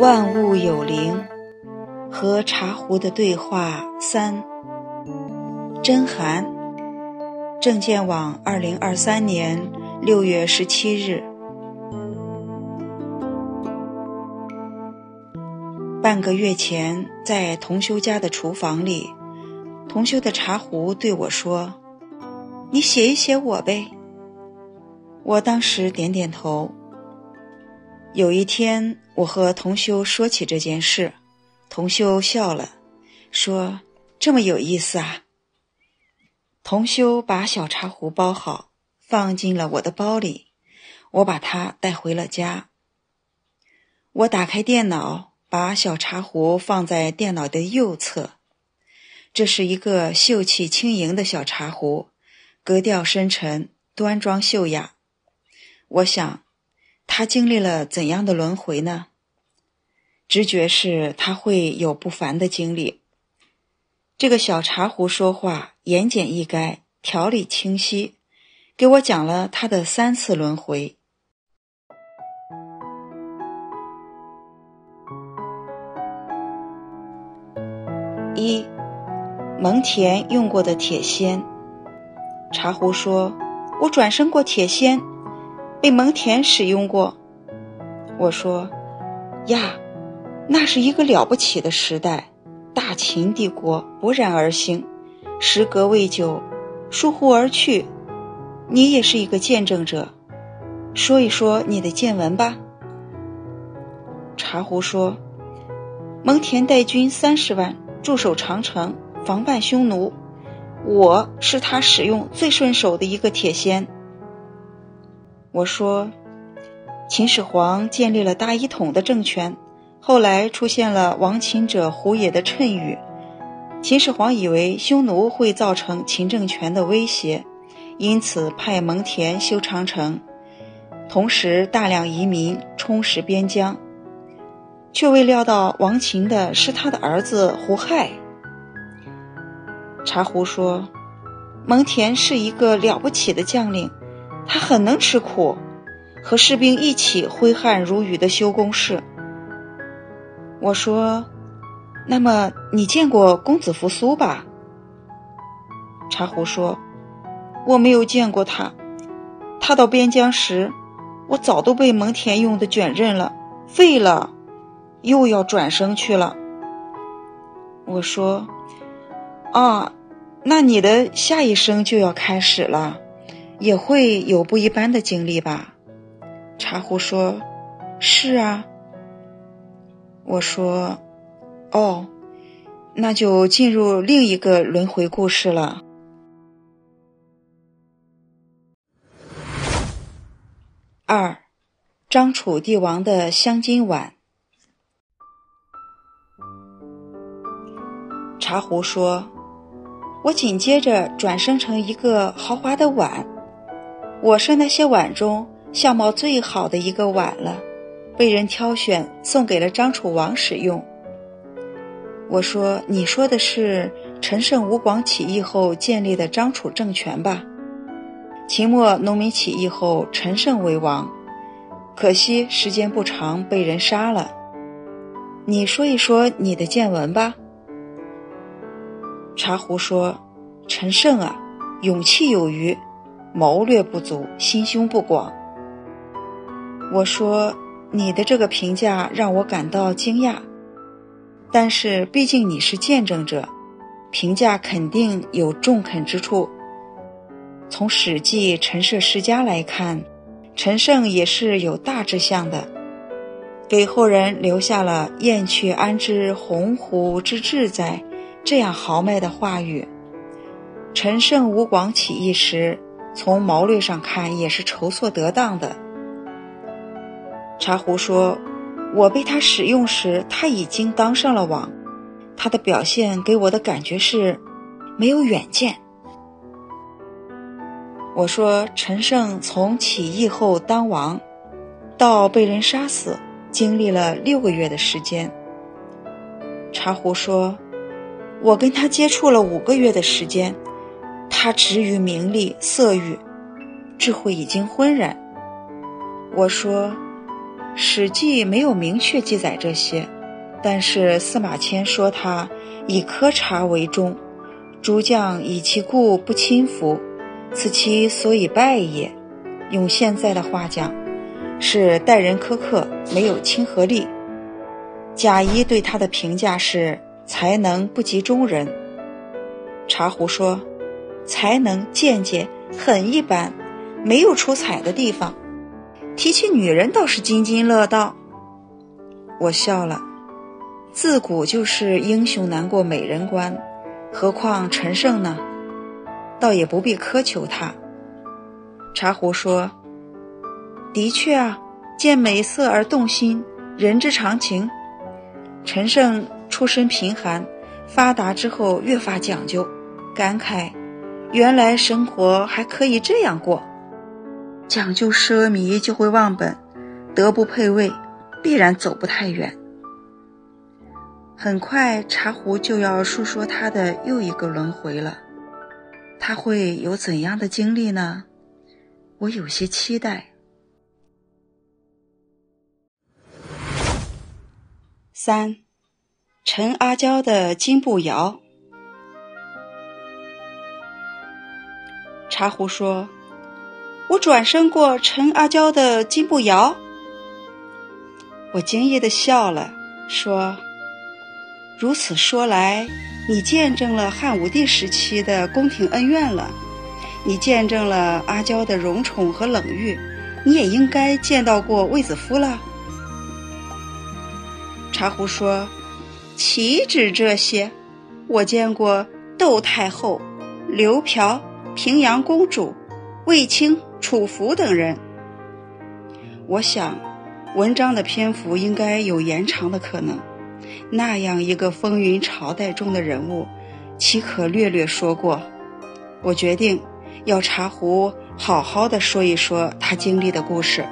万物有灵，和茶壶的对话三。真寒，证件网，二零二三年六月十七日。半个月前，在同修家的厨房里，同修的茶壶对我说：“你写一写我呗。”我当时点点头。有一天，我和同修说起这件事，同修笑了，说：“这么有意思啊。”同修把小茶壶包好，放进了我的包里，我把它带回了家。我打开电脑，把小茶壶放在电脑的右侧。这是一个秀气轻盈的小茶壶，格调深沉，端庄秀雅。我想。他经历了怎样的轮回呢？直觉是他会有不凡的经历。这个小茶壶说话言简意赅，条理清晰，给我讲了他的三次轮回。蒙恬用过的铁锨。茶壶说：“我转生过铁锨。”被蒙恬使用过，我说：“呀，那是一个了不起的时代，大秦帝国勃然而兴，时隔未久，疏忽而去。你也是一个见证者，说一说你的见闻吧。”茶壶说：“蒙恬带军三十万驻守长城，防范匈奴，我是他使用最顺手的一个铁锨。”我说，秦始皇建立了大一统的政权，后来出现了亡秦者胡也的谶语。秦始皇以为匈奴会造成秦政权的威胁，因此派蒙恬修长城，同时大量移民充实边疆，却未料到亡秦的是他的儿子胡亥。茶壶说，蒙恬是一个了不起的将领。他很能吃苦，和士兵一起挥汗如雨的修工事。我说：“那么你见过公子扶苏吧？”茶壶说：“我没有见过他。他到边疆时，我早都被蒙恬用的卷刃了，废了，又要转生去了。”我说：“啊，那你的下一生就要开始了。”也会有不一般的经历吧？茶壶说：“是啊。”我说：“哦，那就进入另一个轮回故事了。”二，张楚帝王的镶金碗。茶壶说：“我紧接着转生成一个豪华的碗。”我是那些碗中相貌最好的一个碗了，被人挑选送给了张楚王使用。我说：“你说的是陈胜吴广起义后建立的张楚政权吧？秦末农民起义后，陈胜为王，可惜时间不长，被人杀了。你说一说你的见闻吧。”茶壶说：“陈胜啊，勇气有余。”谋略不足，心胸不广。我说你的这个评价让我感到惊讶，但是毕竟你是见证者，评价肯定有中肯之处。从《史记·陈涉世家》来看，陈胜也是有大志向的，给后人留下了“燕雀安知鸿鹄之志哉”这样豪迈的话语。陈胜吴广起义时。从谋略上看，也是筹措得当的。茶壶说：“我被他使用时，他已经当上了王。他的表现给我的感觉是没有远见。”我说：“陈胜从起义后当王，到被人杀死，经历了六个月的时间。”茶壶说：“我跟他接触了五个月的时间，他执于名利色欲，智慧已经昏然。我说，《史记》没有明确记载这些，但是司马迁说他以苛察为重，诸将以其故不亲服，此其所以败也。用现在的话讲，是待人苛刻，没有亲和力。贾谊对他的评价是。才能不及中人。茶壶说：“才能见解很一般，没有出彩的地方。提起女人倒是津津乐道。”我笑了。自古就是英雄难过美人关，何况陈胜呢？倒也不必苛求他。茶壶说：“的确啊，见美色而动心，人之常情。陈胜。”出身贫寒，发达之后越发讲究，感慨，原来生活还可以这样过。讲究奢靡就会忘本，德不配位，必然走不太远。很快，茶壶就要述说他的又一个轮回了，他会有怎样的经历呢？我有些期待。三。陈阿娇的金步摇，茶壶说：“我转身过陈阿娇的金步摇。”我惊异的笑了，说：“如此说来，你见证了汉武帝时期的宫廷恩怨了，你见证了阿娇的荣宠和冷遇，你也应该见到过卫子夫了。”茶壶说。岂止这些，我见过窦太后、刘嫖、平阳公主、卫青、楚服等人。我想，文章的篇幅应该有延长的可能。那样一个风云朝代中的人物，岂可略略说过？我决定要茶壶好好的说一说他经历的故事。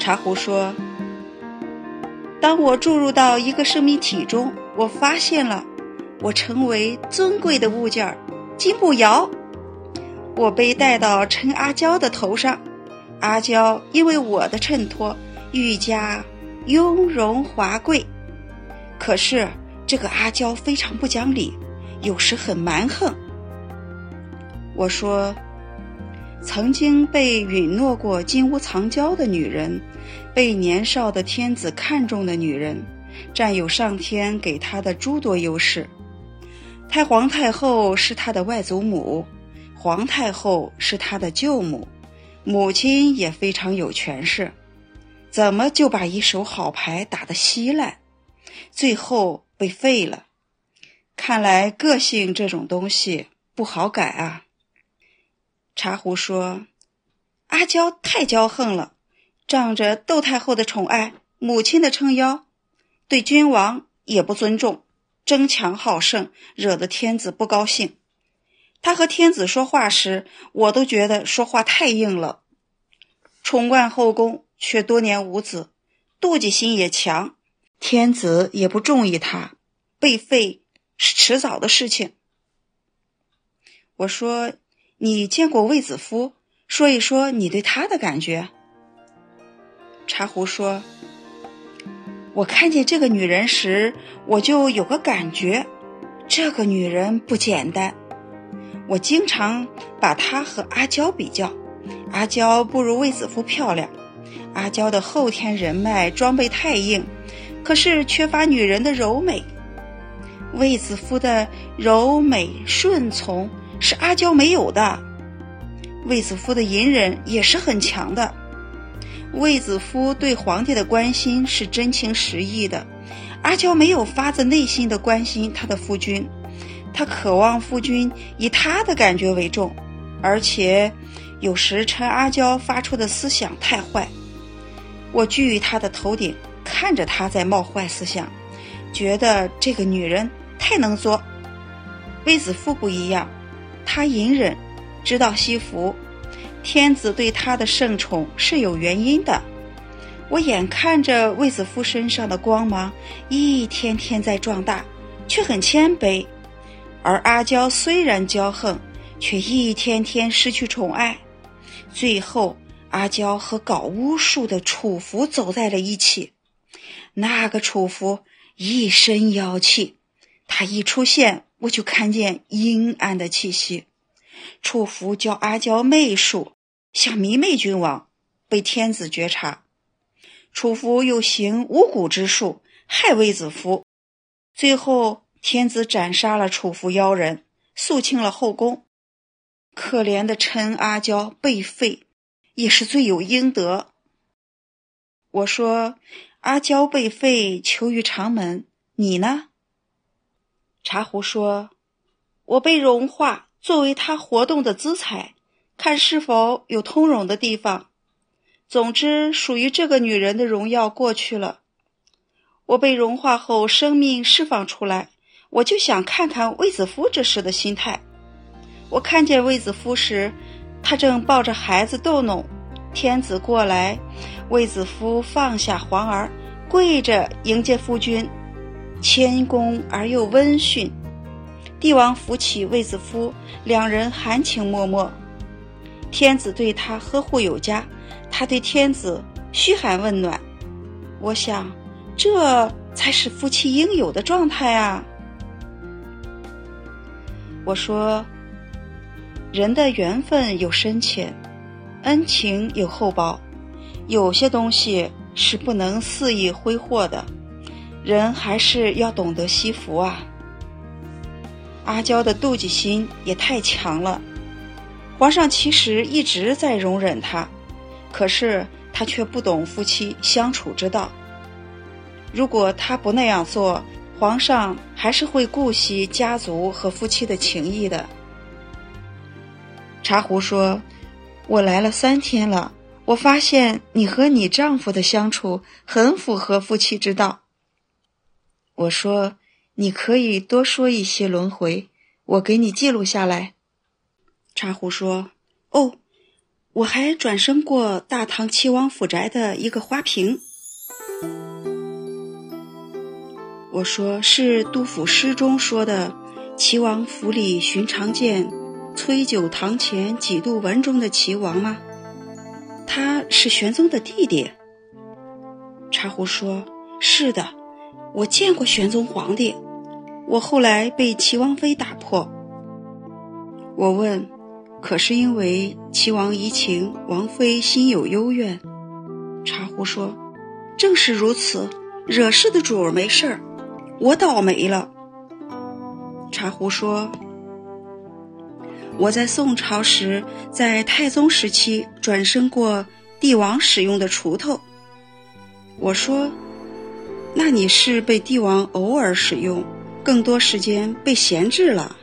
茶壶说。当我注入到一个生命体中，我发现了，我成为尊贵的物件儿，金步摇。我被带到陈阿娇的头上，阿娇因为我的衬托，愈加雍容华贵。可是这个阿娇非常不讲理，有时很蛮横。我说，曾经被允诺过金屋藏娇的女人。被年少的天子看中的女人，占有上天给她的诸多优势。太皇太后是她的外祖母，皇太后是她的舅母，母亲也非常有权势。怎么就把一手好牌打得稀烂，最后被废了？看来个性这种东西不好改啊。茶壶说：“阿娇太骄横了。”仗着窦太后的宠爱，母亲的撑腰，对君王也不尊重，争强好胜，惹得天子不高兴。他和天子说话时，我都觉得说话太硬了。宠冠后宫，却多年无子，妒忌心也强，天子也不中意他，被废是迟早的事情。我说：“你见过卫子夫？说一说你对他的感觉。”茶壶说：“我看见这个女人时，我就有个感觉，这个女人不简单。我经常把她和阿娇比较，阿娇不如卫子夫漂亮。阿娇的后天人脉装备太硬，可是缺乏女人的柔美。卫子夫的柔美顺从是阿娇没有的，卫子夫的隐忍也是很强的。”卫子夫对皇帝的关心是真情实意的，阿娇没有发自内心的关心他的夫君，他渴望夫君以他的感觉为重，而且有时趁阿娇发出的思想太坏，我居于他的头顶，看着他在冒坏思想，觉得这个女人太能作。卫子夫不一样，他隐忍，知道惜福。天子对他的圣宠是有原因的，我眼看着卫子夫身上的光芒一天天在壮大，却很谦卑；而阿娇虽然骄横，却一天天失去宠爱。最后，阿娇和搞巫术的楚服走在了一起。那个楚服一身妖气，他一出现，我就看见阴暗的气息。楚服教阿娇媚术，想迷媚君王，被天子觉察。楚服又行巫蛊之术，害卫子夫。最后，天子斩杀了楚服妖人，肃清了后宫。可怜的陈阿娇被废，也是罪有应得。我说：“阿娇被废，求于长门。你呢？”茶壶说：“我被融化。”作为他活动的资材，看是否有通融的地方。总之，属于这个女人的荣耀过去了。我被融化后，生命释放出来，我就想看看卫子夫这时的心态。我看见卫子夫时，他正抱着孩子逗弄。天子过来，卫子夫放下皇儿，跪着迎接夫君，谦恭而又温驯。帝王扶起卫子夫，两人含情脉脉。天子对他呵护有加，他对天子嘘寒问暖。我想，这才是夫妻应有的状态啊！我说，人的缘分有深浅，恩情有厚薄，有些东西是不能肆意挥霍的，人还是要懂得惜福啊。阿娇的妒忌心也太强了，皇上其实一直在容忍她，可是他却不懂夫妻相处之道。如果他不那样做，皇上还是会顾惜家族和夫妻的情谊的。茶壶说：“我来了三天了，我发现你和你丈夫的相处很符合夫妻之道。”我说。你可以多说一些轮回，我给你记录下来。茶壶说：“哦，我还转生过大唐齐王府宅的一个花瓶。”我说：“是杜甫诗中说的‘齐王府里寻常见，崔九堂前几度闻’中的齐王吗？他是玄宗的弟弟。”茶壶说：“是的，我见过玄宗皇帝。”我后来被齐王妃打破。我问：“可是因为齐王移情，王妃心有幽怨？”茶壶说：“正是如此，惹事的主儿没事儿，我倒霉了。”茶壶说：“我在宋朝时，在太宗时期转生过帝王使用的锄头。”我说：“那你是被帝王偶尔使用？”更多时间被闲置了。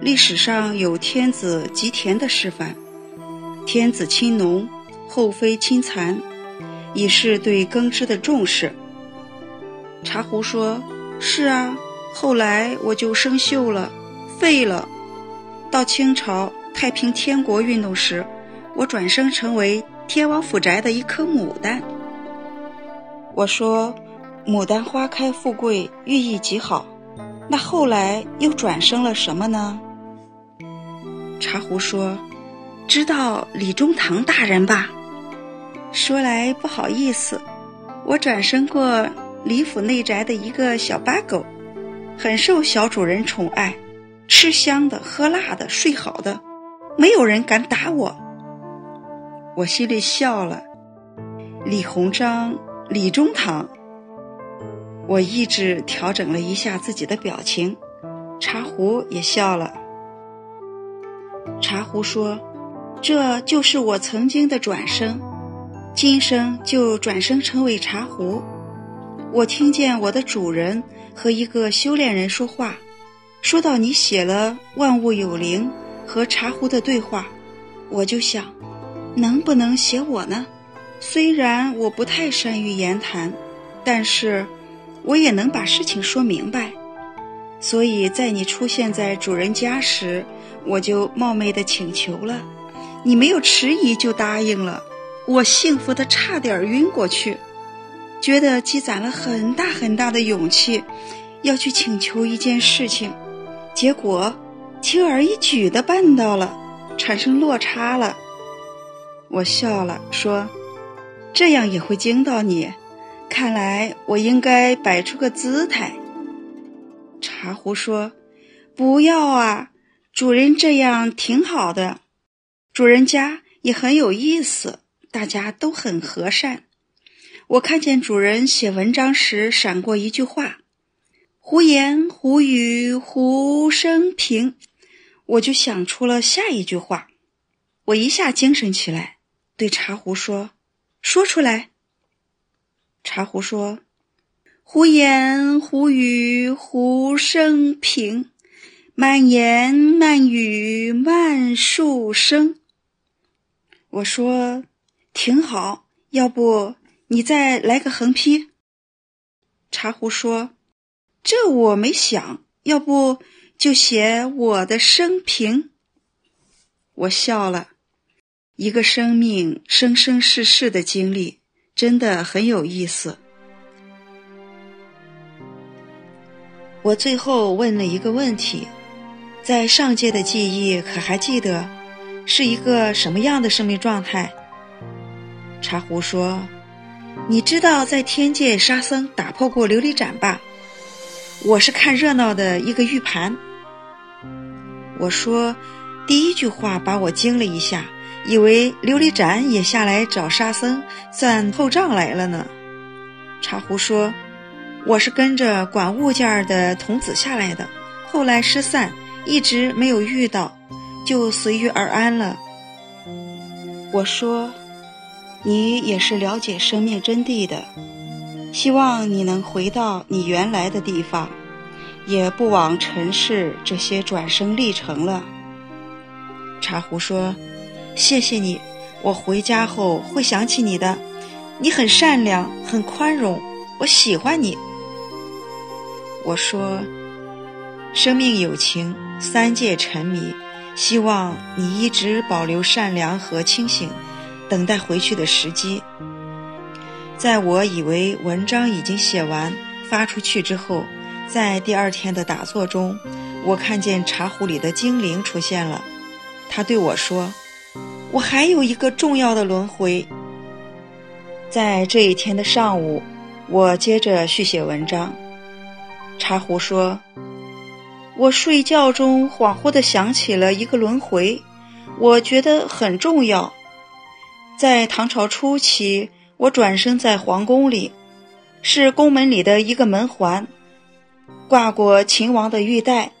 历史上有天子吉田的示范，天子亲农，后妃亲蚕，以示对耕织的重视。茶壶说：“是啊，后来我就生锈了，废了。到清朝太平天国运动时，我转生成为天王府宅的一颗牡丹。”我说：“牡丹花开富贵，寓意极好。”那后来又转生了什么呢？茶壶说：“知道李中堂大人吧？说来不好意思，我转生过李府内宅的一个小八狗，很受小主人宠爱，吃香的，喝辣的，睡好的，没有人敢打我。”我心里笑了。李鸿章，李中堂。我意志调整了一下自己的表情，茶壶也笑了。茶壶说：“这就是我曾经的转生，今生就转生成为茶壶。我听见我的主人和一个修炼人说话，说到你写了‘万物有灵’和茶壶的对话，我就想，能不能写我呢？虽然我不太善于言谈，但是……”我也能把事情说明白，所以在你出现在主人家时，我就冒昧的请求了，你没有迟疑就答应了，我幸福的差点晕过去，觉得积攒了很大很大的勇气，要去请求一件事情，结果轻而易举的办到了，产生落差了。我笑了，说：“这样也会惊到你。看来我应该摆出个姿态。”茶壶说：“不要啊，主人这样挺好的，主人家也很有意思，大家都很和善。我看见主人写文章时闪过一句话。”胡言胡语胡生平，我就想出了下一句话。我一下精神起来，对茶壶说：“说出来。”茶壶说：“胡言胡语胡生平，满言满语满树生。”我说：“挺好，要不你再来个横批？”茶壶说。这我没想，要不就写我的生平。我笑了，一个生命生生世世的经历，真的很有意思。我最后问了一个问题：在上界的记忆可还记得是一个什么样的生命状态？茶壶说：“你知道在天界沙僧打破过琉璃盏吧？”我是看热闹的一个玉盘。我说，第一句话把我惊了一下，以为琉璃盏也下来找沙僧算后账来了呢。茶壶说，我是跟着管物件的童子下来的，后来失散，一直没有遇到，就随遇而安了。我说，你也是了解生命真谛的。希望你能回到你原来的地方，也不枉尘世这些转生历程了。茶壶说：“谢谢你，我回家后会想起你的。你很善良，很宽容，我喜欢你。”我说：“生命有情，三界沉迷，希望你一直保留善良和清醒，等待回去的时机。”在我以为文章已经写完发出去之后，在第二天的打坐中，我看见茶壶里的精灵出现了。他对我说：“我还有一个重要的轮回。”在这一天的上午，我接着续写文章。茶壶说：“我睡觉中恍惚地想起了一个轮回，我觉得很重要。在唐朝初期。”我转生在皇宫里，是宫门里的一个门环，挂过秦王的玉带。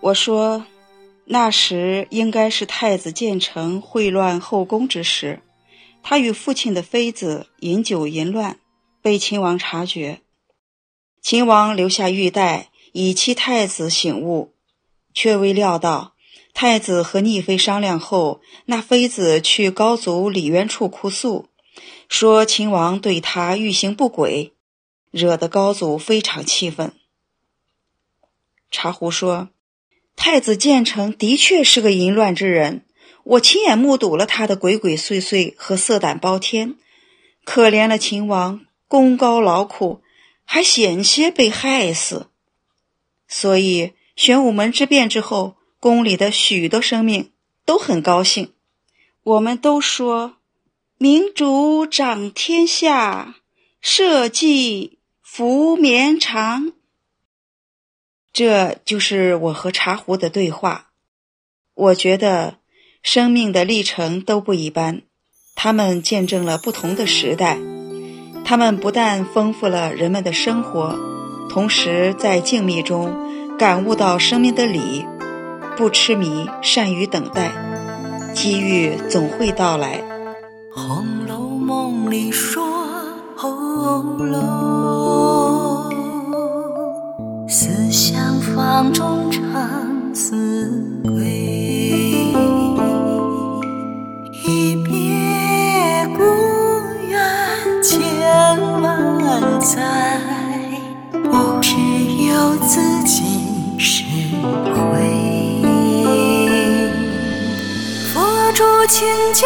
我说，那时应该是太子建成秽乱后宫之时，他与父亲的妃子饮酒淫乱，被秦王察觉。秦王留下玉带，以期太子醒悟，却未料到太子和逆妃商量后，那妃子去高祖李渊处哭诉。说秦王对他欲行不轨，惹得高祖非常气愤。茶壶说：“太子建成的确是个淫乱之人，我亲眼目睹了他的鬼鬼祟祟和色胆包天。可怜了秦王，功高劳苦，还险些被害死。所以玄武门之变之后，宫里的许多生命都很高兴。我们都说。”明主掌天下，社稷福绵长。这就是我和茶壶的对话。我觉得生命的历程都不一般，他们见证了不同的时代，他们不但丰富了人们的生活，同时在静谧中感悟到生命的理，不痴迷，善于等待，机遇总会到来。《红楼梦》里说，红楼思乡房中常思归，一别故园千万载，不知有自几时回。佛住清家